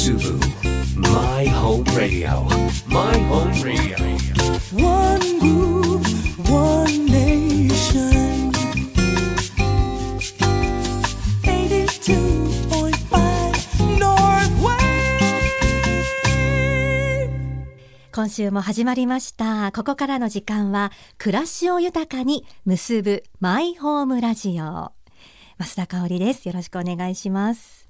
Musubu My Home Radio My Home Radio One move, one nation. 82.5 North Wave. 今週も始まりました。ここからの時間は、暮らしを豊かに結ぶマイホームラジオ。増田香織です。よろしくお願いします。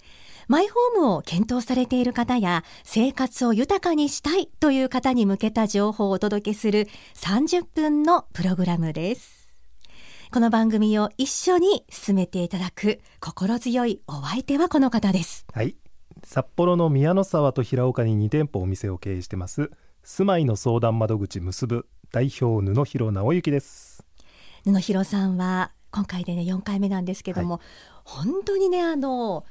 マイホームを検討されている方や、生活を豊かにしたいという方に向けた情報をお届けする30分のプログラムです。この番組を一緒に進めていただく心強いお相手はこの方です。はい札幌の宮の沢と平岡に2店舗お店を経営してます住まいの相談窓口結ぶ代表布広直之です布広さんは今回でね4回目なんですけども、本当にねあの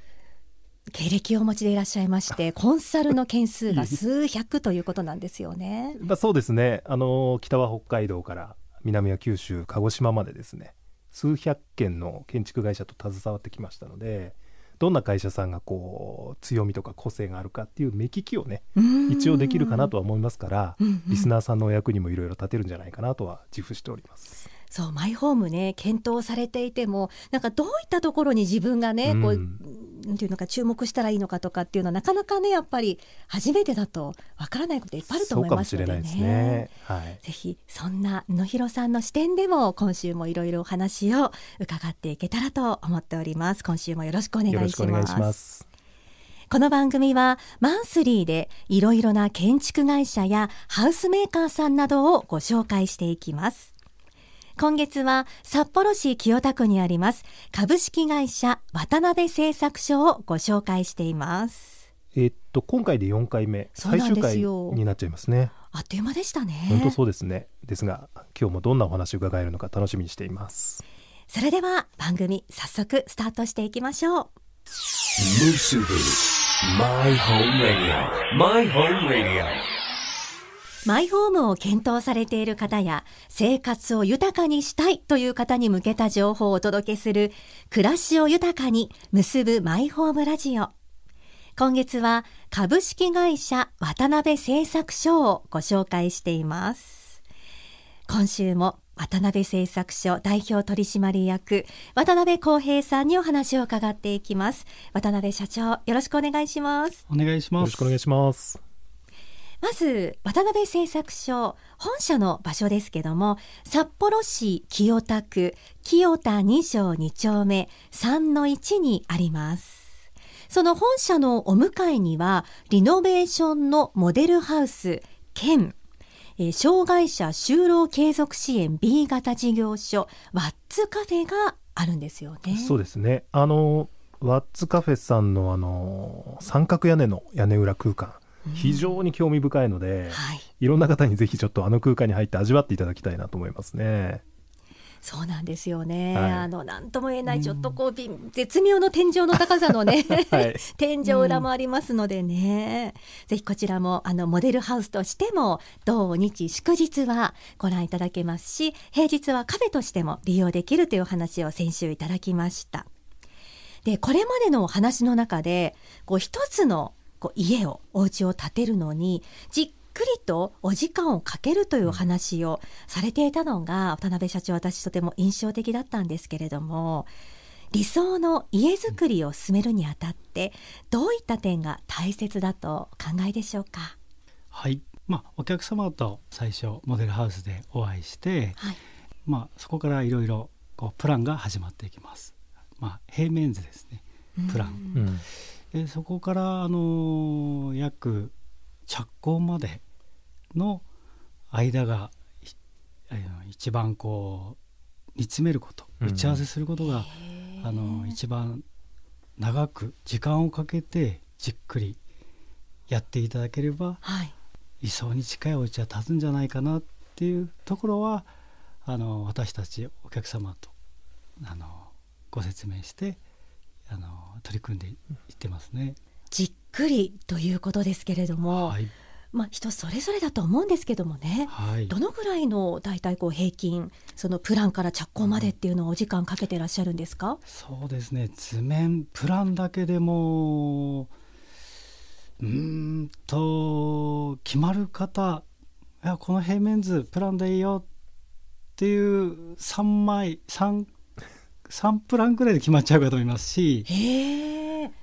経歴をお持ちでいらっしゃいまして コンサルの件数が数百ということなんですよね。まあそうですね。あの北は北海道から南は九州鹿児島までですね。数百件の建築会社と携わってきましたのでどんな会社さんがこう強みとか個性があるかっていう目利きをね一応できるかなとは思いますからうんうん。リスナーさんのお役にもいろいろ立てるんじゃないかなとは自負しております。そうマイホームね検討されていてもなんかどういったところに自分がね、こううんなんていうのか注目したらいいのかとかっていうのはなかなかねやっぱり初めてだとわからないこといっぱいあると思いますのでね。ね。はい。ぜひそんな野広さんの視点でも今週もいろいろお話を伺っていけたらと思っております。今週もよろしくお願いします。よろしくお願いします。この番組はマンスリーでいろいろな建築会社やハウスメーカーさんなどをご紹介していきます。今月は札幌市清田区にあります株式会社渡辺製作所をご紹介しています。えーっと今回で4回目最終回になっちゃいますね。あっという間でしたね。本当そうですね。ですが今日もどんなお話を伺えるのか楽しみにしています。それでは番組早速スタートしていきましょう。Musubu My Home Radio My Home Radio マイホームを検討されている方や生活を豊かにしたいという方に向けた情報をお届けする暮らしを豊かに結ぶマイホームラジオ。今月は株式会社渡辺製作所をご紹介しています。今週も渡辺製作所代表取締役渡辺康平さんにお話を伺っていきます。渡辺社長よろしくお願いします。お願いします。よろしくお願いします。まず渡辺製作所本社の場所ですけども札幌市清田区清田2条2丁目3の1にありますその本社のお向かいにはリノベーションのモデルハウス兼障害者就労継続支援 B 型事業所ワッツカフェがあるんですよね。そうですね。あのワッツカフェさんのあの三角屋根の屋根裏空間、非常に興味深いので、はい、いろんな方にぜひちょっとあの空間に入って味わっていただきたいなと思いますね。そうなんですよね。はいあの何とも言えないちょっとこうび絶妙の天井の高さのね、はい天井裏もありますのでね、ぜひこちらもあのモデルハウスとしても土日祝日はご覧いただけますし、平日はカフェとしても利用できるというお話を先週いただきました。でこれまでのお話の中でこう一つのこう家をお家を建てるのにじっくりとお時間をかけるというお話をされていたのが渡辺社長私とても印象的だったんですけれども理想の家づくりを進めるにあたってどういった点が大切だとお考えでしょうか？はい。まあお客様と最初モデルハウスでお会いして、はい、まあそこからいろいろこうプランが始まっていきます。まあ平面図ですね。プラン。うん。でそこからあの約着工までの間が一番こう煮詰めることうん打ち合わせすることが、あの一番長く時間をかけてじっくりやっていただければはい、理想に近いお家は建つんじゃないかなっていうところはあの私たちお客様とあのご説明してあの取り組んでいってますね。じっくりということですけれども、はい、まあ人それぞれだと思うんですけどもね、はい、どのぐらいの大体こう平均そのプランから着工までっていうのをお時間かけてらっしゃるんですか、そうですね。図面プランだけでもうーんと決まる方いやこの平面図プランでいいよっていう3枚 3, 3プランぐらいで決まっちゃうかと思いますし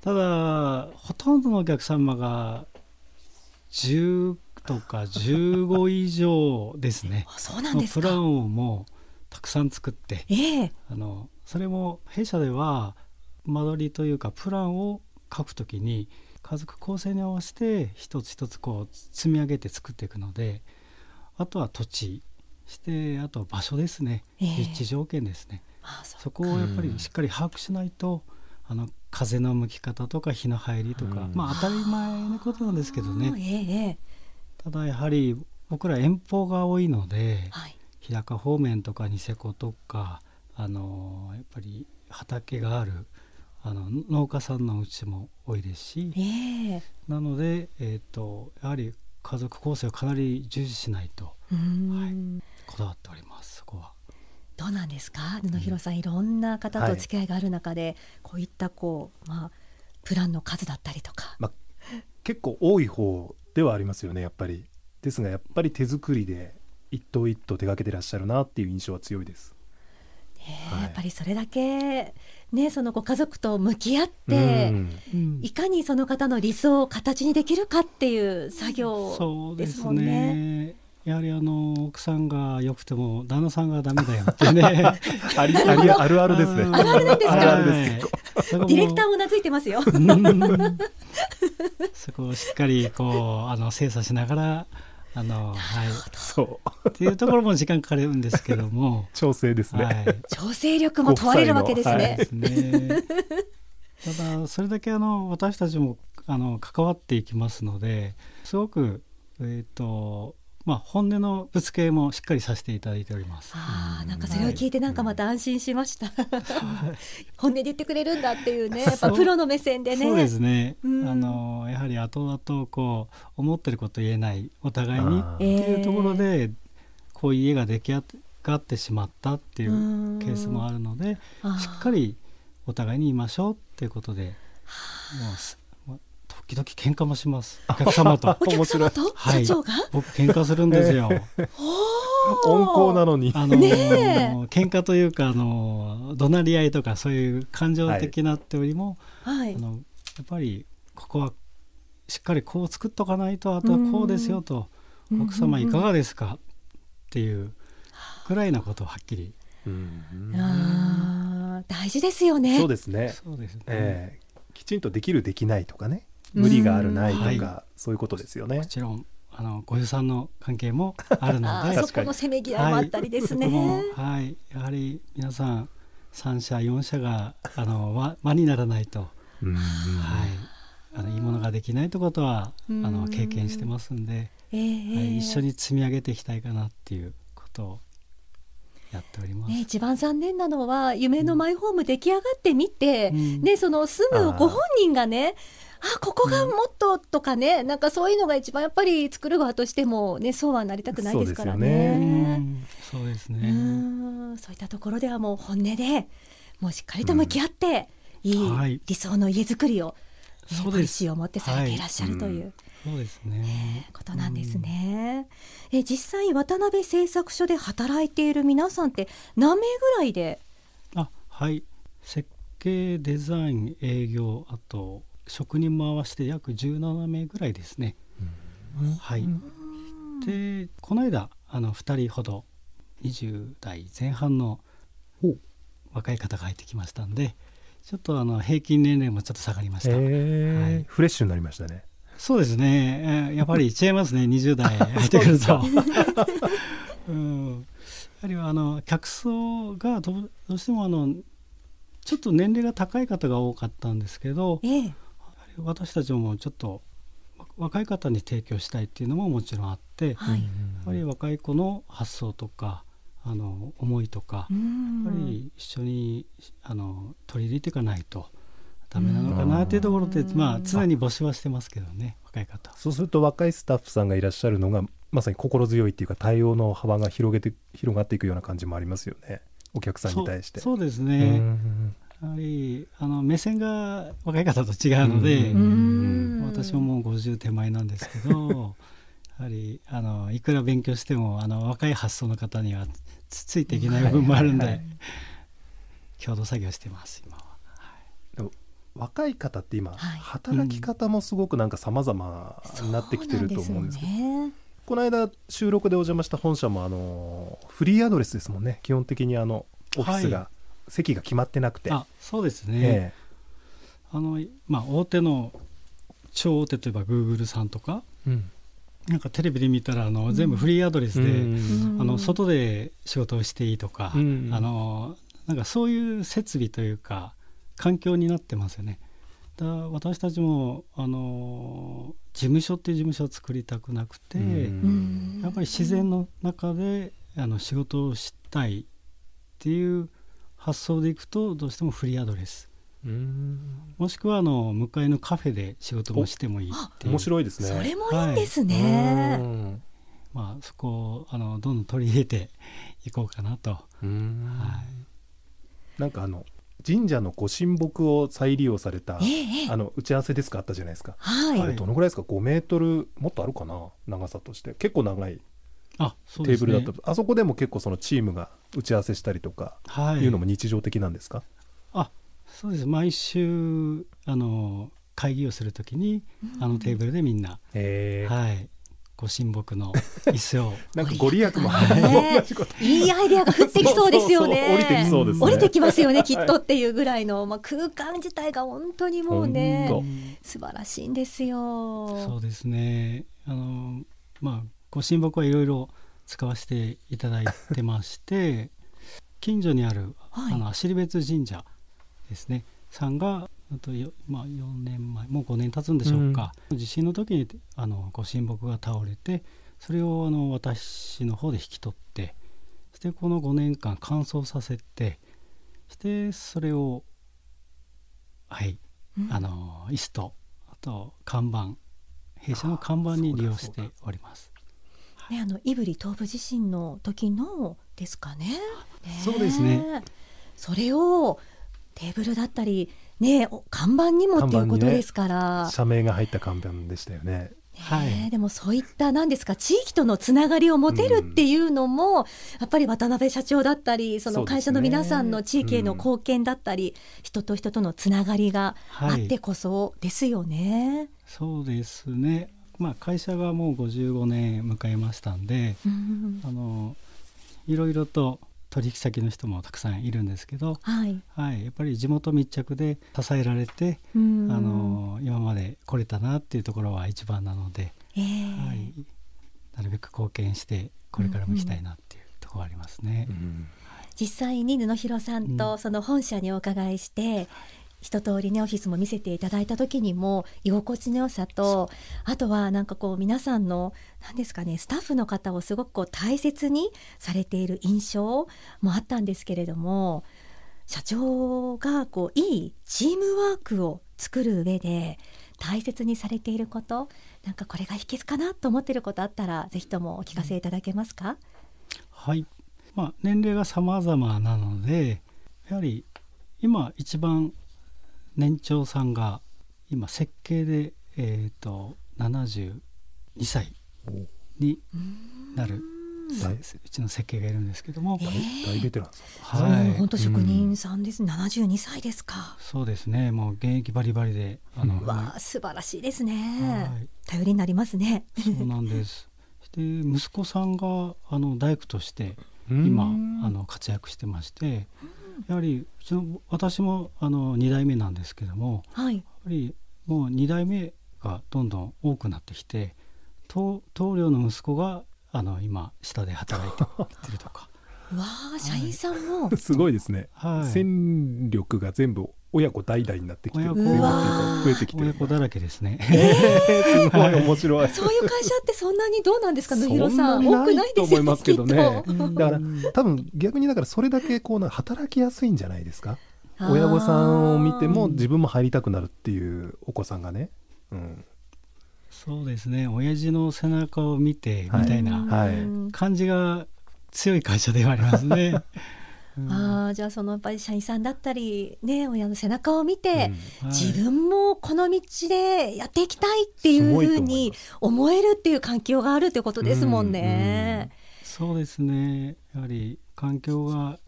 ただほとんどのお客様が10とか15以上ですね。あそうなんですか。プランをもうたくさん作ってええ。あのそれも弊社では間取りというかプランを書くときに家族構成に合わせて一つ一つこう積み上げて作っていくのであとは土地してあと場所ですね、ええ。立地条件ですね。あそうそこをやっぱりしっかり把握しないと、あの風の向き方とか日の入りとか、うん。まあ当たり前のことなんですけどあねただやはり僕ら遠方が多いので、はい。日高方面とかニセコとかあのやっぱり畑があるあの農家さんのうちも多いですしええ。なので、えー、とやはり家族構成をかなり重視しないとうーん。こだわっておりますそこは。どうなんですか？布広さんいろんな方と付き合いがある中で、こういったこうまあプランの数だったりとか。まあ、結構多い方ではありますよねやっぱり。ですがやっぱり手作りで一頭一頭手がけてらっしゃるなっていう印象は強いです。はい。ねやっぱりそれだけねそのご家族と向き合って、うん。いかにその方の理想を形にできるかっていう作業ですもんね。ねやはりあの奥さんが良くても旦那さんがダメだよってね。ありありあるあるですね。あるあるなんですか？あるあるですすディレクターもうなずいてますよ。そこをしっかりこうあの精査しながらあのはい。そう。っていうところも時間かかるんですけども、調整ですね、はい、調整力も問われるわけですね。ですね。ただそれだけあの私たちもあの関わっていきますのですごくえっ、とまあ本音のぶつけもしっかりさせていただいております。ああ、なんかそれを聞いてなんかまた安心しました。本音で言ってくれるんだっていうね、やっぱプロの目線でね。そうですね。うんあのやはり後々こう思ってること言えないお互いにっあてーいうところで、こういう家が出来上がってしまったっていううんケースもあるので、しっかりお互いに言いましょうっていうことで、もうすもう時々喧嘩もします。お客様と。お客様と？はい。社長が、僕喧嘩するんですよ。温厚なのに。あのねえ。喧嘩というかあの怒鳴り合いとかそういう感情的なってよりも、はい。あ。のやっぱりここはしっかりこう作っとかないとあとはこうですよと、うん。奥様いかがですか？っていうぐらいのことをはっきり、うん。あー大事ですよね。そうですね、そうですね、ええ。きちんとできるできないとかね無理があるないとか、はい。そういうことですよね。もちろんあのご予算の関係もあるの あでーそこのせめぎ合いもあったりですね。はい、やはり皆さん3社4社があの輪輪にならないと、うんはい、あのいいものができないということはあうんの経験してますんで、えーはい、一緒に積み上げていきたいかなっていうことをやっております。ね、一番残念なのは夢のマイホーム出来上がってみて、うん。ね、その住むご本人がねあここがもっととかね、なんかそういうのが一番やっぱり作る側としてもねそうはなりたくないですからね。んそうですうね。ん。そういったところではもう本音でもうしっかりと向き合って、いはい。い理想の家づくりを、ねポリシーを持ってされていらっしゃるという、そうですね。ことなんですね。え実際渡辺製作所で働いている皆さんって何名ぐらいで？あはい。設計デザイン営業あと職人も合わせて約17名ぐらいですね。はい、でこの間あの2人ほど20代前半の若い方が入ってきましたんでちょっとあの平均年齢もちょっと下がりました。ええはい。フレッシュになりましたね。そうですね、えーやっぱり違いますね。20代 入ってくると。うん、やはりあの客層がどうどうしてもあのちょっと年齢が高い方が多かったんですけどええ私たちもちょっとわ若い方に提供したいっていうのももちろんあって、やはい、っぱり若い子の発想とかあの思いとか、うん。やっぱり一緒にあの取り入れていかないとダメなのかなっていうところで、まあ、常に募集はしてますけどね若い方。そうすると若いスタッフさんがいらっしゃるのがまさに心強いっていうか対応の幅が広げて広がっていくような感じもありますよね。お客さんに対して。そうそうですうね、んやはりあの目線が若い方と違うので、うん。私ももう50手前なんですけど やはりあのいくら勉強してもあの若い発想の方にはつついていけない部分もあるんで、はい。はい共同作業してます今は。でも若い方って今、はい。働き方もすごくなんか様々になってきてると思うんですけど、ね。この間収録でお邪魔した本社もあのフリーアドレスですもんね。基本的にあのオフィスが、は席が決まってなくて、あそうですね、えあのまあ、大手の超大手といえば Google さんとか。えうん。なんかテレビで見たらあの、全部フリーアドレスで、うん。あの外で仕事をしていいとか、うん。あのなんかそういう設備というか環境になってますよね。だから私たちもあの事務所っていう事務所を作りたくなくて、うん。やっぱり自然の中であの仕事をしたいっていう発想でいくとどうしてもフリーアドレス。うん。もしくはあの向かいのカフェで仕事もしてもいいって面白いですね。それもいいんですうね。ん。まあ、そこをあのどんどん取り入れていこうかなと。うん。はい。なんかあの神社のご神木を再利用された、ええええ。あの打ち合わせですかあったじゃないですか、はい。あれどのぐらいですか？5メートルもっとあるかな？長さとして。結構長いあそうテーですね。ブルだった、あそこでも結構そのチームが打ち合わせしたりとかはい。いうのも日常的なんですか、あそうです。毎週あの会議をするときに、あのテーブルでみんな、はい、ご神木の椅子を。なんかご利益も いいアイデアが降ってきそうですよね。降りてきそうですね。降りてきますよね、きっとっていうぐらいの、まあ、空間自体が本当にもうね本、素晴らしいんですよ。そうですね。あのまあご神木はいろいろ使わせていただいてまして 近所にある、はい。あの芦別神社ですね。さんがあとよ、まあ、4年前もう5年経つんでしょうか、地震の時にあのご神木が倒れてそれをあの私の方で引き取ってそしてこの5年間乾燥させてそしてそれをはい、うん。あの椅子とあと看板弊社の看板に利用しております。ね、あの胆振東部地震の時のですかね。ねそうですね。それをテーブルだったり、ね、お看板にもっていうことですから。社名が入った看板でしたよねはいねでもそういった何ですか地域とのつながりを持てるっていうのも、やっぱり渡辺社長だったりその会社の皆さんの地域への貢献だったり、人と人とのつながりがあってこそですよね。そうですね。まあ会社がもう55年迎えましたんで、うん。あのいろいろと取引先の人もたくさんいるんですけど、はい、はい、やっぱり地元密着で支えられて、うん。あの今まで来れたなっていうところは一番なので、ええ。はい、なるべく貢献してこれからも行きたいなっていうところはありますね。実際に布広さんとその本社にお伺いして、一通りねオフィスも見せていただいた時にも居心地の良さとあとはなんかこう皆さんの何ですかねスタッフの方をすごくこう大切にされている印象もあったんですけれども社長がこういいチームワークを作る上で大切にされていることなんかこれが秘訣かなと思っていることあったらぜひともお聞かせいただけますか、はい、まあ、年齢が様々なのでやはり今一番年長さんが今設計で、えー、と72歳になる大うちの設計がいるんですけども、大ベテランさん。はい。本当職人さんです、72歳ですか。そうですね。もう現役バリバリであの、わあ素晴らしいですね、はい。頼りになりますね。そうなんです。で息子さんがあの大工として今あの活躍してましてやはりうちの私もあの2代目なんですけどもはい。やっぱりもう2代目がどんどん多くなってきて棟棟梁の息子があの今下で働いてるとか。わあ社員さんも、すごいですね、はい。戦力が全部親子代々になってきて増えてきてる親子だらけですね。すごい面白い。そういう会社ってそんなにどうなんですか？野そ広さんんな多くにないとないですよね思いますけどね。だから多分逆にだからそれだけこうな働きやすいんじゃないですか？親御さんを見ても自分も入りたくなるっていうお子さんがね、うん、そうですね。親父の背中を見てみたいな感じが強い会社ではありますね。うん。ああじゃあそのやっぱり社員さんだったりね親の背中を見て、はい。自分もこの道でやっていきたいっていうふうに思えるっていう環境があるってことですもんね。そうですね。やはり環境が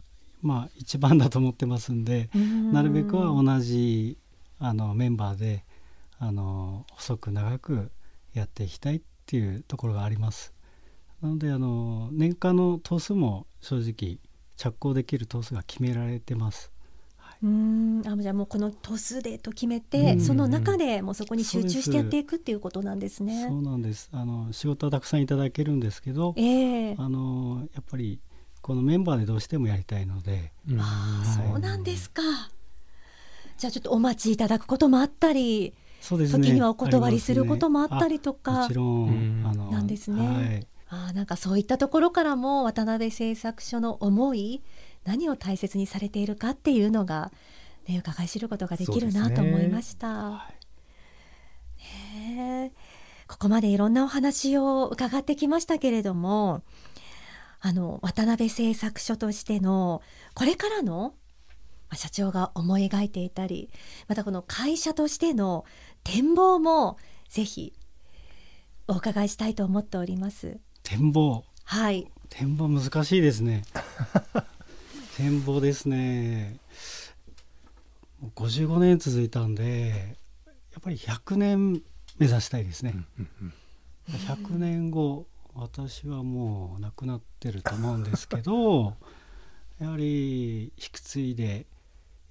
まあ一番だと思ってますんで、なるべくは同じあのメンバーであの細く長くやっていきたいっていうところがあります。なのであの年間の頭数も正直着工できる頭数が決められてます。うーんあじゃあもうこの頭数でと決めて、うんその中でもうそこに集中してやっていくっていうことなんですねそ。うなんです。あの仕事はたくさんいただけるんですけど、ええあのやっぱりこのメンバーでどうしてもやりたいので、うんああはいそうなんですか。じゃあちょっとお待ちいただくこともあったり、そうですね。時にはお断りすることもあったりとあか。もちろんあのなんですねはいああなんかそういったところからも渡辺製作所の思い何を大切にされているかっていうのが、ね、伺い知ることができるなと思いました。はいへえここまでいろんなお話を伺ってきましたけれどもあの渡辺製作所としてのこれからのまあ社長が思い描いていたりまたこの会社としての展望もぜひお伺いしたいと思っております。展望。はい、展望難しいですね。展望ですね。もう55年続いたんでやっぱり100年目指したいですね、うんうん100年後私はもう亡くなってると思うんですけど やはり引き継いで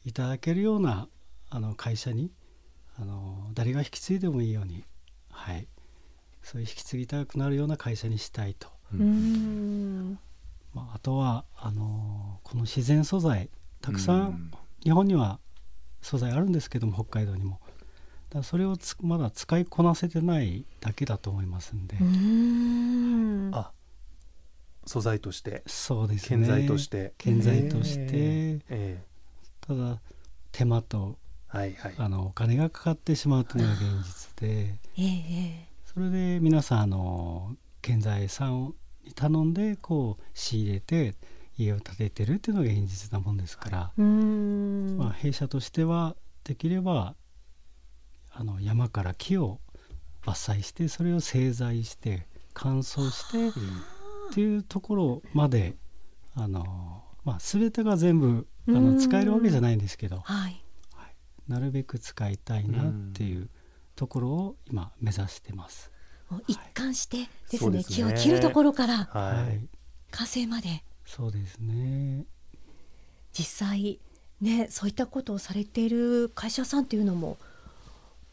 いただけるようなあの会社にあの誰が引き継いでもいいようにはいそういう引き継ぎたくなるような会社にしたいと、うーん。まあ、あとはあのこの自然素材たくさうん。ん日本には素材あるんですけども北海道にも。だからそれをつまだ使いこなせてないだけだと思いますんで、うーん。あ素材として。そうですね。建材として。建材として。ええただ手間とはいはい。あのお金がかかってしまうというのが現実で。えええそれで皆さんあの建材屋さんに頼んでこう仕入れて家を建ててるっていうのが現実なもんですから、まあ、弊社としてはできればあの山から木を伐採してそれを製材して乾燥してっていうところまであの、まあ、全てが全部あうん。の使えるわけじゃないんですけどはい。なるべく使いたいなっていうところを今目指してます。一貫してですね,、そうですね。木を切るところからはい、完成まで。そうですね。実際ねそういったことをされている会社さんっていうのも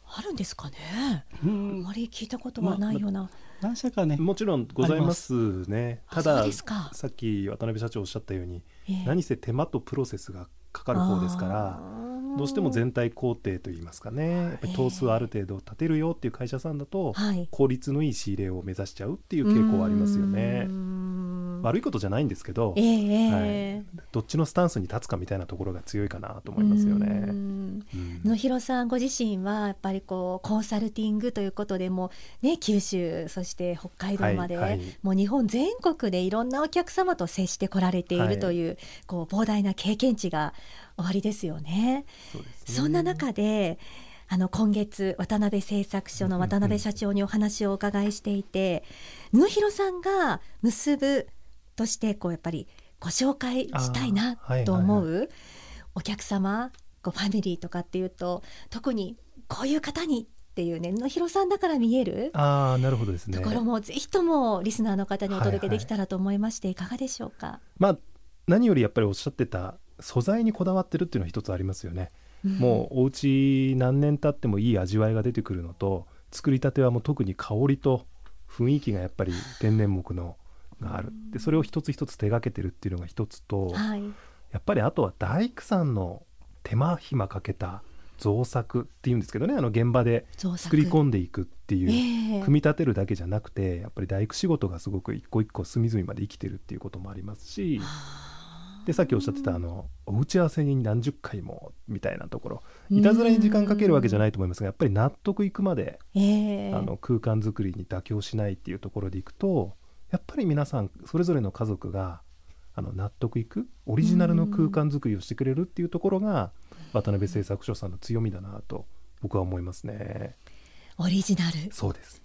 あるんですかね、あうん、まり聞いたことがないような、何社かね、もちろんございますね。たださっき渡辺社長おっしゃったようにええ。何せ手間とプロセスがかかる方ですからどうしても全体工程といいますかねやっぱり頭数ある程度立てるよっていう会社さんだとはい。効率のいい仕入れを目指しちゃうっていう傾向はありますよね。悪いことじゃないんですけどええええ。どっちのスタンスに立つかみたいなところが強いかなと思いますよね。野広さんご自身はやっぱりこうコンサルティングということでもね九州そして北海道まで、はいはい。もう日本全国でいろんなお客様と接してこられていはい。るという、こう膨大な経験値がおありですよね。そね。そんな中であの今月渡辺製作所の渡辺社長にお話をお伺いしていて野広さんが結ぶとしてこうやっぱりご紹介したいなと思う、はいお客様こうファミリーとかっていうと特にこういう方にっていうね野広さんだから見えるああなるほどですね。ところもぜひともリスナーの方にお届けできたらと思いまして、いかがでしょうか？まあ何よりやっぱりおっしゃってた素材にこだわってるっていうのは一つありますよね、もうお家何年経ってもいい味わいが出てくるのと作りたてはもう特に香りと雰囲気がやっぱり天然木のがある。でそれを一つ一つ手がけてるっていうのが一つと、はい、やっぱりあとは大工さんの手間暇かけた造作っていうんですけどねあの現場で造作。作り込んでいくっていう、ええ。組み立てるだけじゃなくてやっぱり大工仕事がすごく一個一個隅々まで生きてるっていうこともありますしでさっきおっしゃってたあのお打ち合わせに何十回もみたいなところ。いたずらに時間かけるわけじゃないと思いますがやっぱり納得いくまでええ。あの空間作りに妥協しないっていうところでいくとやっぱり皆さんそれぞれの家族があの納得いくオリジナルの空間作りをしてくれるっていうところが渡辺製作所さんの強みだなと僕は思いますね。オリジナル、そうです、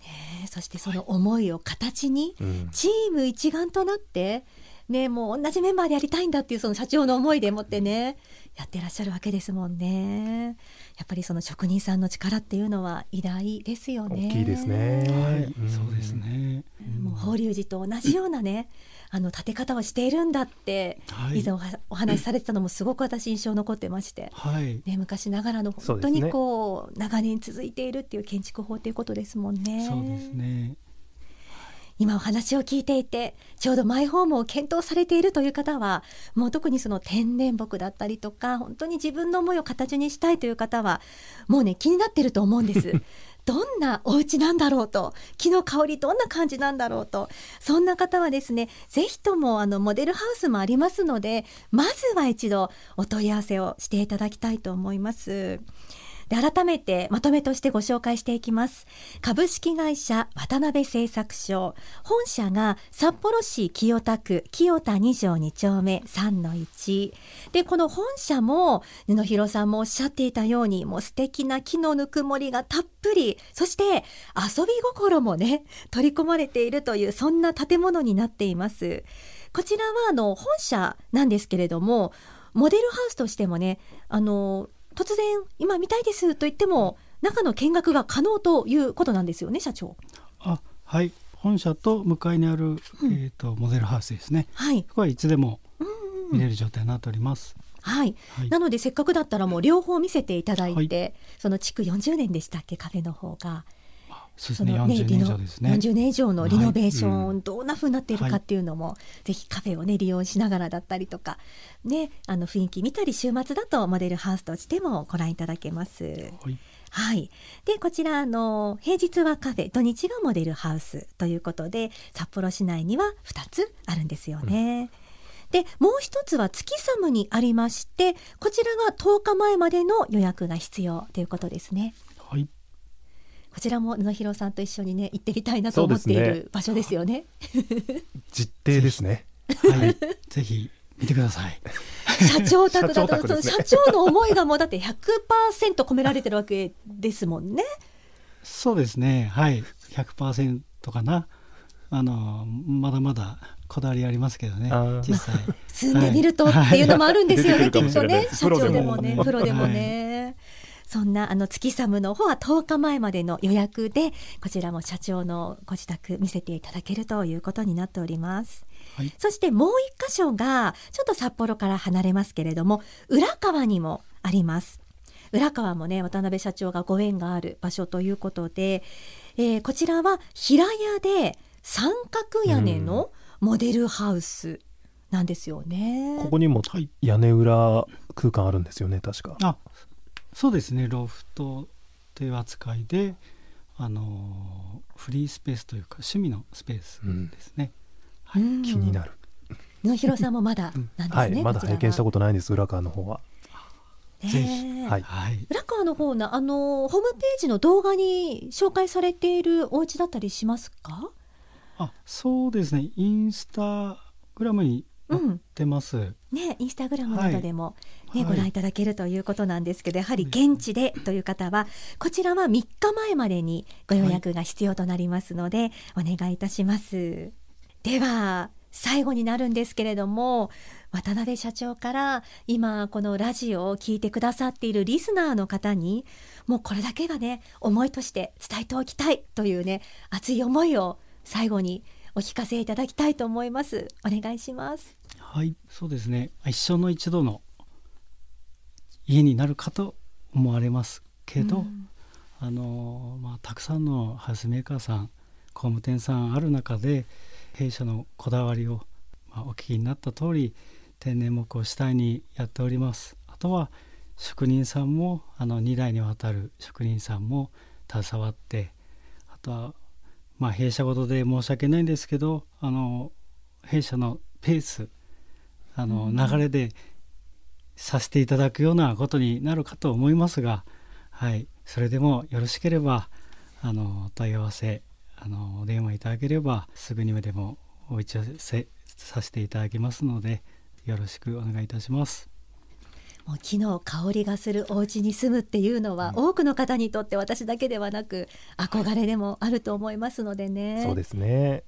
ねそしてその思いを形に、うん。チーム一丸となってねもう同じメンバーでやりたいんだっていうその社長の思いでもってねやってらっしゃるわけですもんね。やっぱりその職人さんの力っていうのは偉大ですよね。大きいですね。はい、ん。そうですね。もう法隆寺と同じようなねあの建て方をしているんだって、はい。以前お話しされてたのもすごく私印象残ってまして、はい、ね、昔ながらの本当にこう長年続いているっていう建築法ということですもんね。そうですね。今お話を聞いていてちょうどマイホームを検討されているという方はもう特にその天然木だったりとか本当に自分の思いを形にしたいという方はもうね気になってると思うんです。どんなお家なんだろうと木の香りどんな感じなんだろうとそんな方はですねぜひともあのモデルハウスもありますのでまずは一度お問い合わせをしていただきたいと思います。で改めてまとめとしてご紹介していきます。株式会社渡辺製作所。本社が札幌市清田区清田2条2丁目3の1でこの本社も布広さんもおっしゃっていたようにもう素敵な木のぬくもりがたっぷり。そして遊び心もね取り込まれているというそんな建物になっています。こちらはあの本社なんですけれどもモデルハウスとしてもねあの突然今見たいですと言っても中の見学が可能ということなんですよね社長。あ、はい、本社と向かいにある、えっ、とモデルハウスですね。はい。ここはいつでも見れる状態になっております。はい、はい。なのでせっかくだったらもう両方見せていただいて、その築40年でしたっけカフェの方がそうですね、の40年以リノ上ですね。40年以上のリノベーション、はいどんな風になっているかっていうのも、ぜひカフェをね利用しながらだったりとかねあの雰囲気見たり週末だとモデルハウスとしてもご覧いただけます。はい、はい。で、こちら、あの、平日はカフェ、土日がモデルハウスということで、札幌市内には2つあるんですよね。で、もう一つは月寒にありまして、こちらが10日前までの予約が必要ということですね。はい、こちらも布広さんと一緒にね、行ってみたいなと思っている場所ですよね。実定ですね。はい、ぜひ見てください。社長宅だ社長と、ね社長の思いがもうだって100%込められてるわけですもんね。そうですね、はい、100%かな。あのまだまだこだわりありますけどね実際。住んでみるとっていうのもあるんですよね、はいきっとね社長でもね、ププロでもロでもね。そんなあの月寒の方は10日前までの予約でこちらも社長のご自宅見せていただけるということになっております。はいそしてもう一箇所がちょっと札幌から離れますけれども浦川にもあります。浦川もね渡辺社長がご縁がある場所ということで、えーこちらは平屋で三角屋根のモデルハウスなんですよね。ここにもはい屋根裏空間あるんですよね、確か。あそうですね。ロフトという扱いであのフリースペースというか趣味のスペースですね、はい。うん。気になる。野広さんもまだなんですね？はい、まだ拝見したこことないんです、裏側の方は。とぜひ。はい。はい。浦川の方のあのホームページの動画に紹介されているお家だったりしますか？あそうですね。インスタグラムに載ってます、ね、インスタグラムなどでも、ねはい。ご覧いただけるということなんですけどやはり現地でという方はこちらは3日前までにご予約が必要となりますので、お願いいたします。では最後になるんですけれども渡辺社長から今このラジオを聞いてくださっているリスナーの方にもうこれだけがね思いとして伝えておきたいというね熱い思いを最後にお聞かせいただきたいと思います。お願いします。はいそうですね。一生の一度の家になるかと思われますけど、うん。あのまあ、たくさんのハウスメーカーさん工務店さんある中で弊社のこだわりを、まあ、お聞きになった通り天然木を主体にやっております。あとは職人さんもあの2代にわたる職人さんも携わってあとはまあ弊社ごとで申し訳ないんですけどあの弊社のペースあの流れでさせていただくようなことになるかと思いますが、はい、それでもよろしければあのお問い合わせあのお電話いただければすぐにでもお打ち合わせさせていただきますのでよろしくお願いいたします。もう木の香りがするお家に住むっていうのは、多くの方にとって私だけではなく憧れでもあると思いますのでね。そうですね。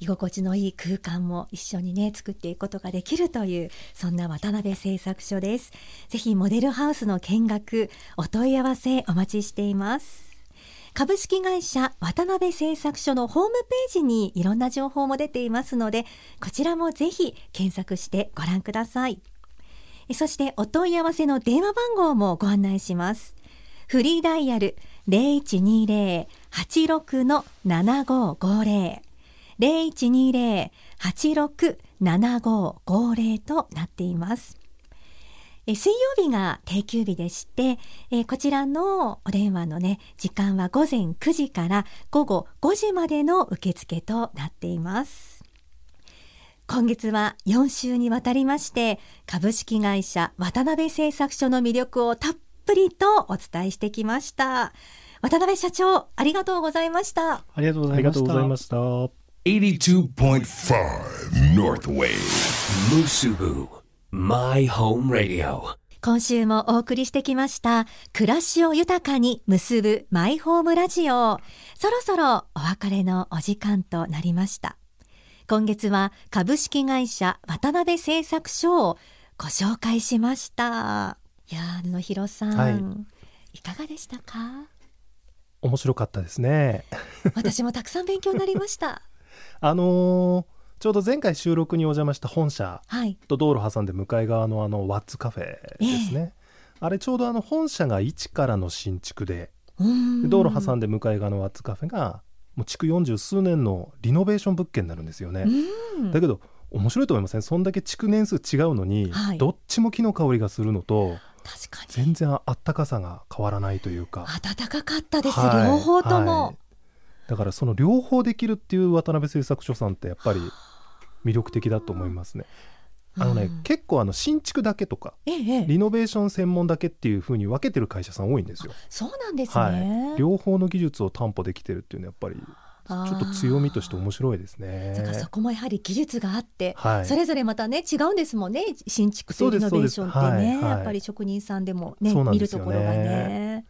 居心地のいい空間も一緒にね作っていくことができるというそんな渡辺製作所です。ぜひモデルハウスの見学お問い合わせお待ちしています。株式会社渡辺製作所のホームページにいろんな情報も出ていますのでこちらもぜひ検索してご覧ください。えそしてお問い合わせの電話番号もご案内しますフリーダイヤル0120-86-7550 0120-86-7550となっています。え水曜日が定休日でして、えーこちらのお電話のね、時間は午前9時から午後5時までの受付となっています。今月は4週にわたりまして、株式会社渡辺製作所の魅力をたっぷりとお伝えしてきました。渡辺社長、ありがとうございました。ありがとうございました。とうございました82.5 North Wave Musubu My Home Radio 今週もお送りしてきました暮らしを豊かに結ぶマイホームラジオそろそろお別れのお時間となりました今月は株式会社渡辺製作所をご紹介しました。いやー野広さん、はい。いかがでしたか？面白かったですね。私もたくさん勉強になりました。あのーちょうど前回収録にお邪魔した本社はい。と道路挟んで向かい側のあのワッツカフェですね、あれちょうどあの本社が一からの新築で道路挟んで向かい側のワッツカフェがもう築40数年のリノベーション物件になるんですよね、うん。だけど面白いと思いません？そんだけ築年数違うのに、はい。どっちも木の香りがするのと確かに。全然あったかさが変わらないというか。暖かかったです、はい。両方とも、はい。だからその両方できるっていう渡辺製作所さんってやっぱり魅力的だと思いますね。あのね、うん。結構あの新築だけとかリノベーション専門だけっていう風に分けてる会社さん多いんですよ。そうなんですね、はい、両方の技術を担保できてるっていうのはやっぱりちょっと強みとして面白いですね。だからそこもやはり技術があって、はい。それぞれまたね違うんですもんね新築とリノベーションってね、はいはい。やっぱり職人さんでもねそうなん見るところがね。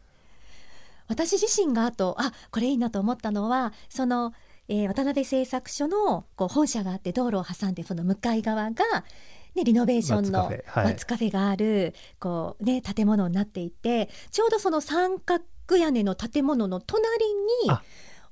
私自身があとあこれいいなと思ったのはその、えー渡辺製作所のこう本社があって道路を挟んでその向かい側がね、リノベーションのワッツカフェがあるこう、ね、建物になっていてちょうどその三角屋根の建物の隣にあ。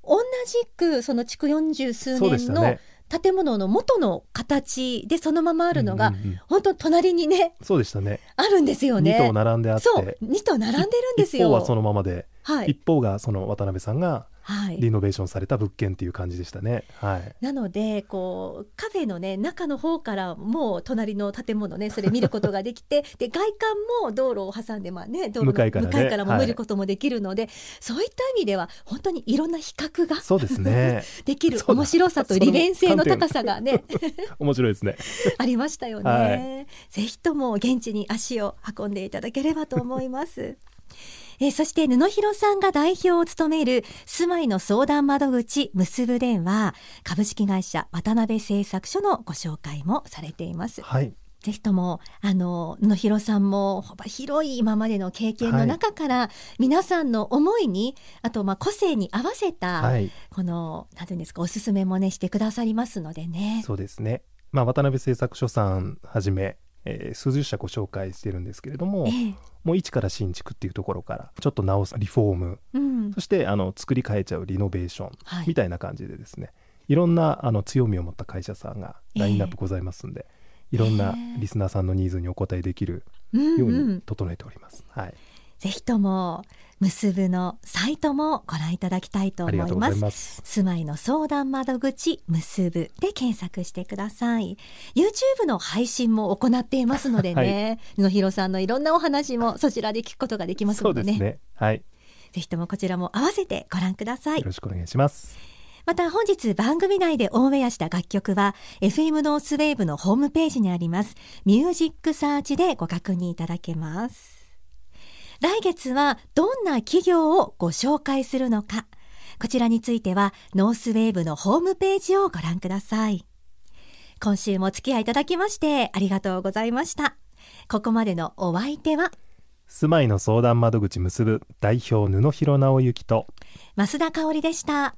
同じくその築40数そうで年の建物の元の形でそのままあるのが、うんうんうん本当隣にねそうでしたね。あるんですよね。2棟並んであって。そう2棟並んでるんですよ。一方はそのままで、はい。一方がその渡辺さんがはい。リノベーションされた物件っていう感じでしたね。はい。なのでこうカフェのね中の方からもう隣の建物ねそれ見ることができて で外観も道路を挟んでまあね道路の向かいからね。もはい見ることもできるので、そういった意味では本当にいろんな比較がそうですね。できる面白さと利便性の高さがね 面白いですね。ありましたよね、はぜひとも現地に足を運んでいただければと思います。えーそして布広さんが代表を務める住まいの相談窓口結ぶ電話株式会社渡辺製作所のご紹介もされています。はいぜひともあの布広さんも幅広い今までの経験の中から、皆さんの思いにあとまあ個性に合わせた、はいこのなんていうんですかおすすめもねしてくださりますのでね。そうですね。まあ渡辺製作所さんはじめ、えー数十社ご紹介してるんですけれども、ええ。もう一から新築っていうところからちょっと直すリフォームうん。そしてあの作り変えちゃうリノベーションはい。みたいな感じでですね、い、ろんなあの強みを持った会社さんがラインナップございますんで、いろんなリスナーさんのニーズにお応えできるうんよううんに整えております。はい、ぜひとも結ぶのサイトもご覧いただきたいとあ思います。住まいの相談窓口結ぶで検索してください。YouTube の配信も行っていますのでね、野広さんのいろんなお話もそちらで聞くことができますのでね。そうですね。はい、ぜひともこちらも合わせてご覧くださいよ。ろしくお願いします。また本日番組内でオンエアした楽曲は FM ノースウェーブのホームページにありますミュージックサーチでご確認いただけます。来月はどんな企業をご紹介するのか。こちらについてはノースウェーブのホームページをご覧ください。今週もお付き合いいただきましてありがとうございました。ここまでのお相手は住まいの相談窓口結ぶ代表布広直之と増田香織でした